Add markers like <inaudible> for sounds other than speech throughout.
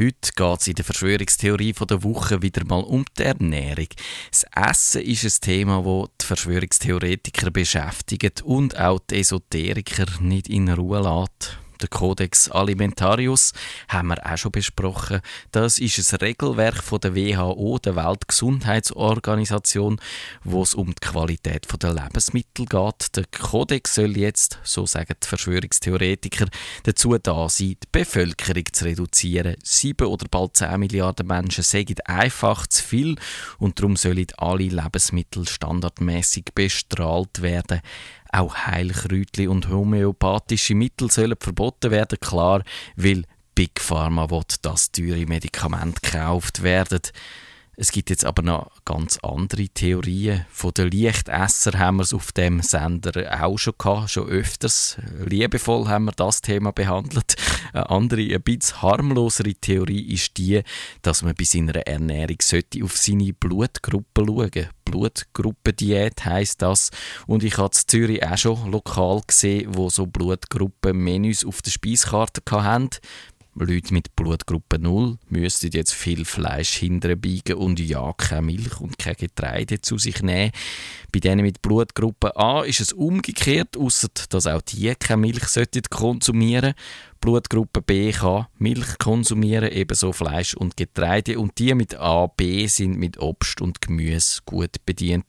Heute geht es in der Verschwörungstheorie der Woche wieder mal um die Ernährung. Das Essen ist ein Thema, das die Verschwörungstheoretiker beschäftigt und auch die Esoteriker nicht in Ruhe lässt. Der Codex Alimentarius haben wir auch schon besprochen. Das ist ein Regelwerk von der WHO, der Weltgesundheitsorganisation, wo es um die Qualität der Lebensmittel geht. Der Codex soll jetzt, so sagen die Verschwörungstheoretiker, dazu da sein, die Bevölkerung zu reduzieren. Sieben oder bald zehn Milliarden Menschen sagen einfach zu viel und darum sollen alle Lebensmittel standardmäßig bestrahlt werden. Auch Heilkräutli und homöopathische Mittel sollen verboten werden, klar, weil Big Pharma will, dass teure Medikamente gekauft werden. Es gibt jetzt aber noch ganz andere Theorien. Von den Lichtesser haben wir es auf dem Sender auch schon gehabt, schon öfters. Liebevoll haben wir das Thema behandelt. Eine andere, ein bisschen harmlosere Theorie ist die, dass man bei seiner Ernährung sollte auf seine Blutgruppe schauen Blutgruppendiät heisst das. Und ich habe in Zürich auch schon lokal gesehen, wo so Blutgruppenmenüs auf der Speiskarte hatten. Leute mit Blutgruppe 0 müssten jetzt viel Fleisch hinterbiegen und ja, keine Milch und kein Getreide zu sich nehmen. Bei denen mit Blutgruppe A ist es umgekehrt, außer dass auch die keine Milch konsumieren sollten. Blutgruppe B kann Milch konsumieren, ebenso Fleisch und Getreide. Und die mit A, B sind mit Obst und Gemüse gut bedient.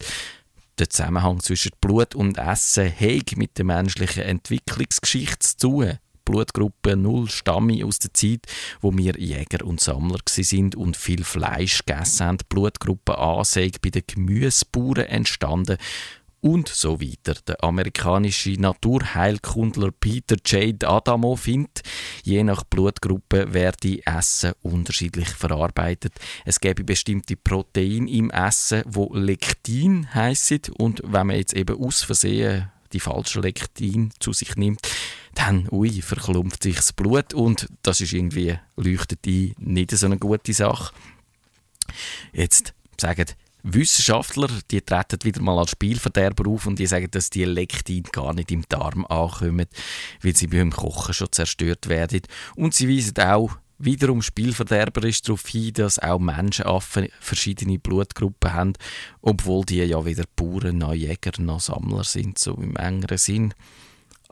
Der Zusammenhang zwischen Blut und Essen hat mit der menschlichen Entwicklungsgeschichte zu tun. Blutgruppe 0 stamme aus der Zeit, wo wir Jäger und Sammler sind und viel Fleisch gegessen haben. Blutgruppe A sei bei den Gemüsebauern entstanden und so weiter. Der amerikanische Naturheilkundler Peter J. Adamo findet, je nach Blutgruppe werde Essen unterschiedlich verarbeitet. Es gäbe bestimmte Proteine im Essen, wo Lektin heissen und wenn man jetzt eben aus Versehen die falsche Lektin zu sich nimmt, dann, ui, verklumpft sich das Blut und das ist irgendwie, leuchtet ein, nicht so eine gute Sache. Jetzt sagen Wissenschaftler, die treten wieder mal als Spielverderber auf und die sagen, dass die Lektin gar nicht im Darm ankommen, weil sie beim Kochen schon zerstört werden. Und sie weisen auch wiederum spielverderberisch darauf hin, dass auch Menschenaffen verschiedene Blutgruppen haben, obwohl die ja weder Bauern noch Jäger noch Sammler sind, so im engeren Sinn.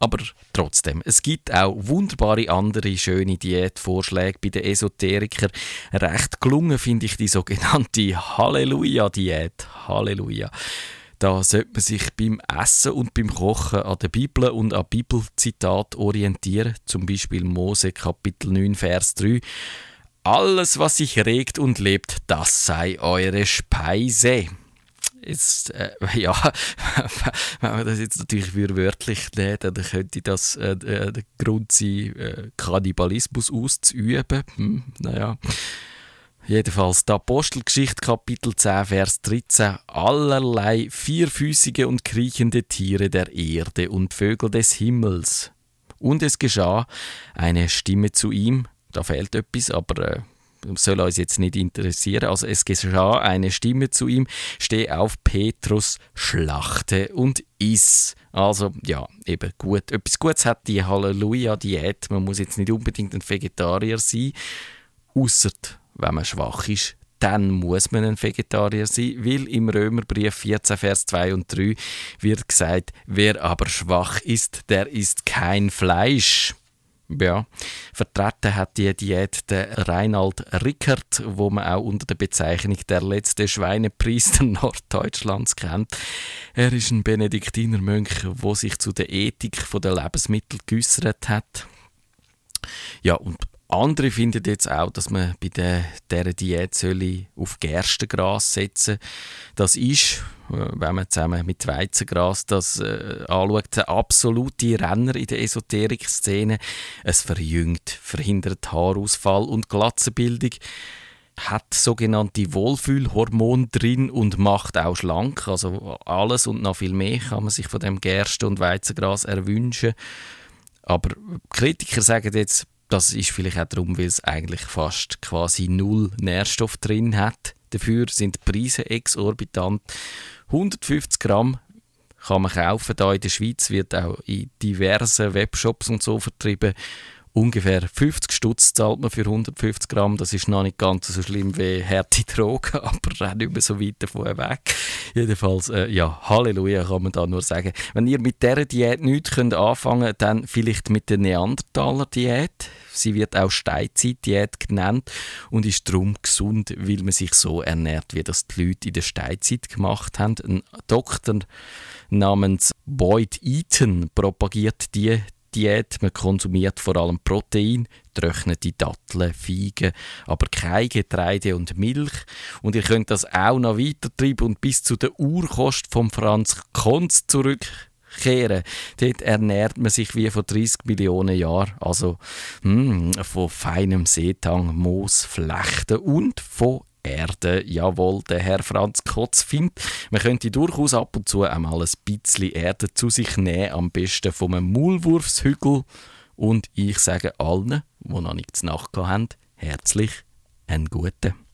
Aber trotzdem, es gibt auch wunderbare andere schöne Diätvorschläge bei den Esoterikern. Recht gelungen finde ich die sogenannte Halleluja-Diät. Halleluja. Da sollte man sich beim Essen und beim Kochen an der Bibel und an Bibelzitat orientieren. Zum Beispiel Mose Kapitel 9, Vers 3. Alles, was sich regt und lebt, das sei eure Speise. Jetzt, äh, <laughs> ja, wenn man das jetzt natürlich für wörtlich nimmt, dann könnte das äh, äh, der Grund sein, äh, Kannibalismus auszuüben. Hm, naja. Jedenfalls die Apostelgeschichte Kapitel 10 Vers 13 allerlei vierfüßige und kriechende Tiere der Erde und Vögel des Himmels. Und es geschah eine Stimme zu ihm, da fehlt etwas, aber äh, soll uns jetzt nicht interessieren. Also es geschah eine Stimme zu ihm, steh auf Petrus, schlachte und iss. Also ja, eben gut. Etwas Gutes hat die Halleluja-Diät. Man muss jetzt nicht unbedingt ein Vegetarier sein, außer wenn man schwach ist. Dann muss man ein Vegetarier sein, weil im Römerbrief 14, Vers 2 und 3 wird gesagt, wer aber schwach ist, der isst kein Fleisch. Ja, vertreten hat die Diät der Reinald Rickert, wo man auch unter der Bezeichnung der letzte Schweinepriester <laughs> Norddeutschlands kennt. Er ist ein Benediktinermönch, wo sich zu der Ethik der Lebensmittel geäußert hat. Ja, und andere finden jetzt auch, dass man bei der, dieser Diät soll auf Gerstengras setzen Das ist, äh, wenn man zusammen mit Weizengras das äh, anschaut, der absolute Renner in der Esoterik-Szene. Es verjüngt, verhindert Haarausfall und Glatzenbildung hat sogenannte Wohlfühlhormone drin und macht auch schlank. Also alles und noch viel mehr kann man sich von dem Gerste- und Weizengras erwünschen. Aber Kritiker sagen jetzt, das ist vielleicht auch darum, weil es eigentlich fast quasi null Nährstoff drin hat. Dafür sind die Preise exorbitant. 150 Gramm kann man kaufen. Da in der Schweiz wird auch in diversen Webshops und so vertrieben. Ungefähr 50 Stutz zahlt man für 150 Gramm. Das ist noch nicht ganz so schlimm wie harte <laughs> Drogen, aber auch nicht mehr so weit davon weg. Jedenfalls, äh, ja, Halleluja kann man da nur sagen. Wenn ihr mit dieser Diät nichts könnt anfangen könnt, dann vielleicht mit der Neandertaler-Diät. Sie wird auch Steinzeit-Diät genannt und ist darum gesund, weil man sich so ernährt, wie das die Leute in der Steinzeit gemacht haben. Ein Doktor namens Boyd Eaton propagiert die Diät. Man konsumiert vor allem Protein, getrocknete Datteln, Feigen, aber kein Getreide und Milch. Und ihr könnt das auch noch weitertreiben und bis zu der Urkost von Franz Konz zurückkehren. Dort ernährt man sich wie vor 30 Millionen Jahren. Also mh, hm, von feinem Seetang, Moos, Flechten und von Erde. Jawohl, der Herr Franz Kotz findet, man könnte durchaus ab und zu einmal ein bisschen Erde zu sich nehmen, am besten vom Maulwurfshügel. Und ich sage allen, die noch nichts nachgehabt haben, herzlich einen guten.